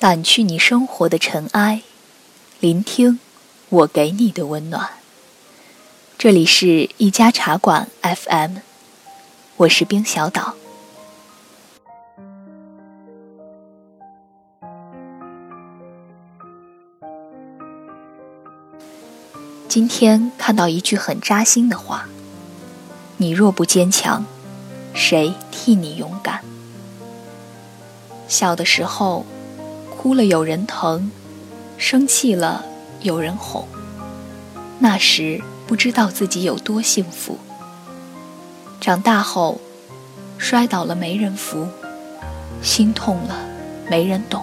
掸去你生活的尘埃，聆听我给你的温暖。这里是一家茶馆 FM，我是冰小岛。今天看到一句很扎心的话：“你若不坚强，谁替你勇敢？”小的时候。哭了有人疼，生气了有人哄。那时不知道自己有多幸福。长大后，摔倒了没人扶，心痛了没人懂。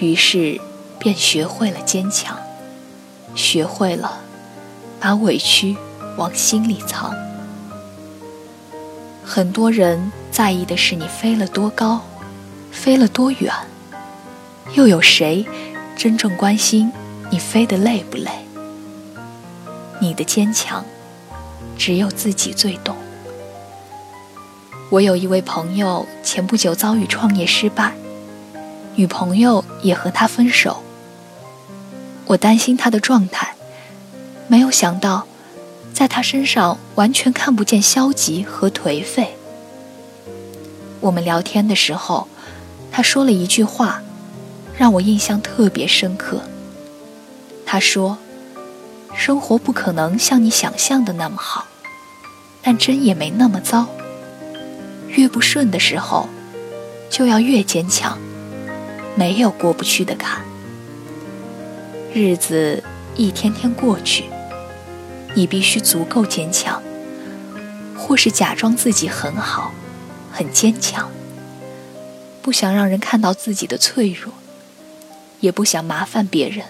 于是便学会了坚强，学会了把委屈往心里藏。很多人在意的是你飞了多高，飞了多远。又有谁真正关心你飞得累不累？你的坚强，只有自己最懂。我有一位朋友，前不久遭遇创业失败，女朋友也和他分手。我担心他的状态，没有想到，在他身上完全看不见消极和颓废。我们聊天的时候，他说了一句话。让我印象特别深刻。他说：“生活不可能像你想象的那么好，但真也没那么糟。越不顺的时候，就要越坚强，没有过不去的坎。日子一天天过去，你必须足够坚强，或是假装自己很好，很坚强，不想让人看到自己的脆弱。”也不想麻烦别人，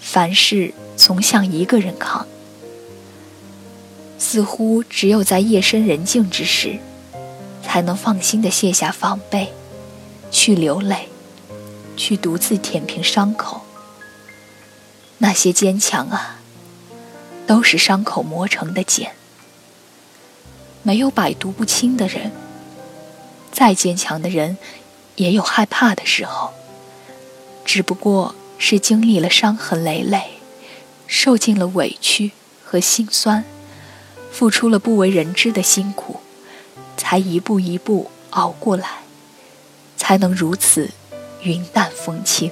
凡事总想一个人扛。似乎只有在夜深人静之时，才能放心的卸下防备，去流泪，去独自舔平伤口。那些坚强啊，都是伤口磨成的茧。没有百毒不侵的人，再坚强的人，也有害怕的时候。只不过是经历了伤痕累累，受尽了委屈和心酸，付出了不为人知的辛苦，才一步一步熬过来，才能如此云淡风轻。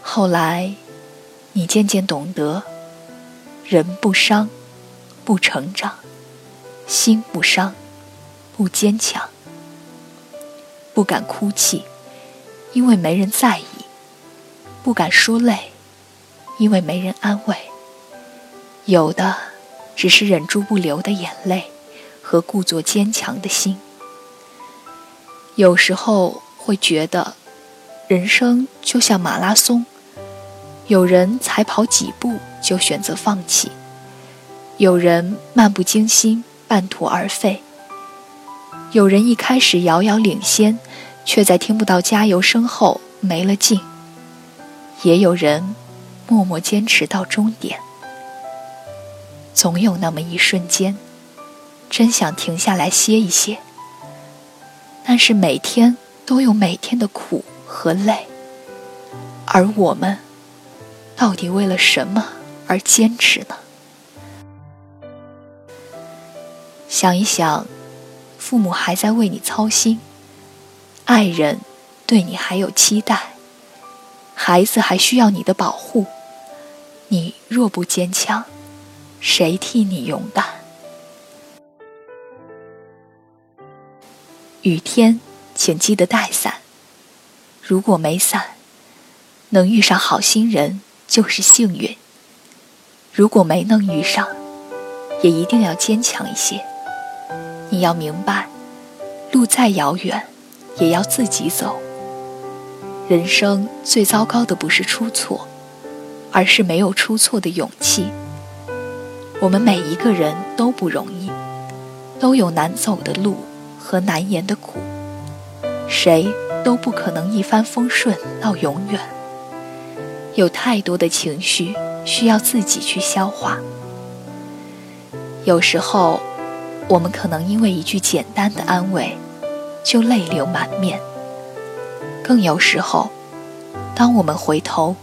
后来，你渐渐懂得，人不伤，不成长；心不伤，不坚强。不敢哭泣。因为没人在意，不敢说累，因为没人安慰。有的只是忍住不流的眼泪和故作坚强的心。有时候会觉得，人生就像马拉松，有人才跑几步就选择放弃，有人漫不经心半途而废，有人一开始遥遥领先。却在听不到加油声后没了劲。也有人默默坚持到终点。总有那么一瞬间，真想停下来歇一歇。但是每天都有每天的苦和累，而我们到底为了什么而坚持呢？想一想，父母还在为你操心。爱人对你还有期待，孩子还需要你的保护。你若不坚强，谁替你勇敢？雨天，请记得带伞。如果没伞，能遇上好心人就是幸运。如果没能遇上，也一定要坚强一些。你要明白，路再遥远。也要自己走。人生最糟糕的不是出错，而是没有出错的勇气。我们每一个人都不容易，都有难走的路和难言的苦，谁都不可能一帆风顺到永远。有太多的情绪需要自己去消化。有时候，我们可能因为一句简单的安慰。就泪流满面，更有时候，当我们回头，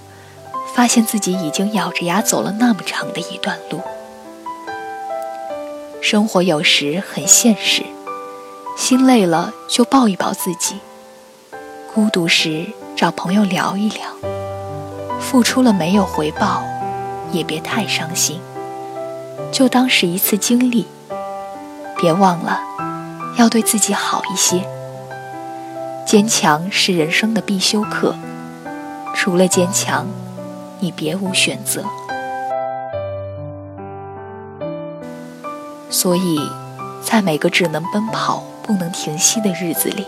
发现自己已经咬着牙走了那么长的一段路。生活有时很现实，心累了就抱一抱自己，孤独时找朋友聊一聊，付出了没有回报，也别太伤心，就当是一次经历。别忘了，要对自己好一些。坚强是人生的必修课，除了坚强，你别无选择。所以，在每个只能奔跑不能停息的日子里，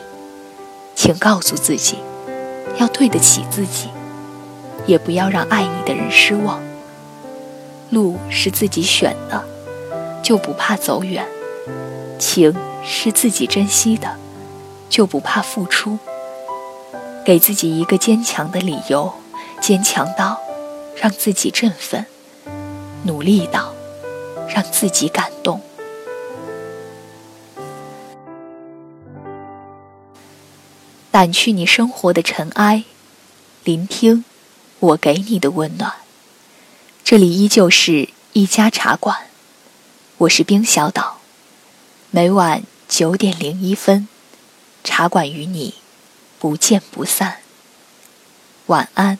请告诉自己，要对得起自己，也不要让爱你的人失望。路是自己选的，就不怕走远。情是自己珍惜的，就不怕付出。给自己一个坚强的理由，坚强到让自己振奋，努力到让自己感动。掸去你生活的尘埃，聆听我给你的温暖。这里依旧是一家茶馆，我是冰小岛。每晚九点零一分，茶馆与你不见不散。晚安。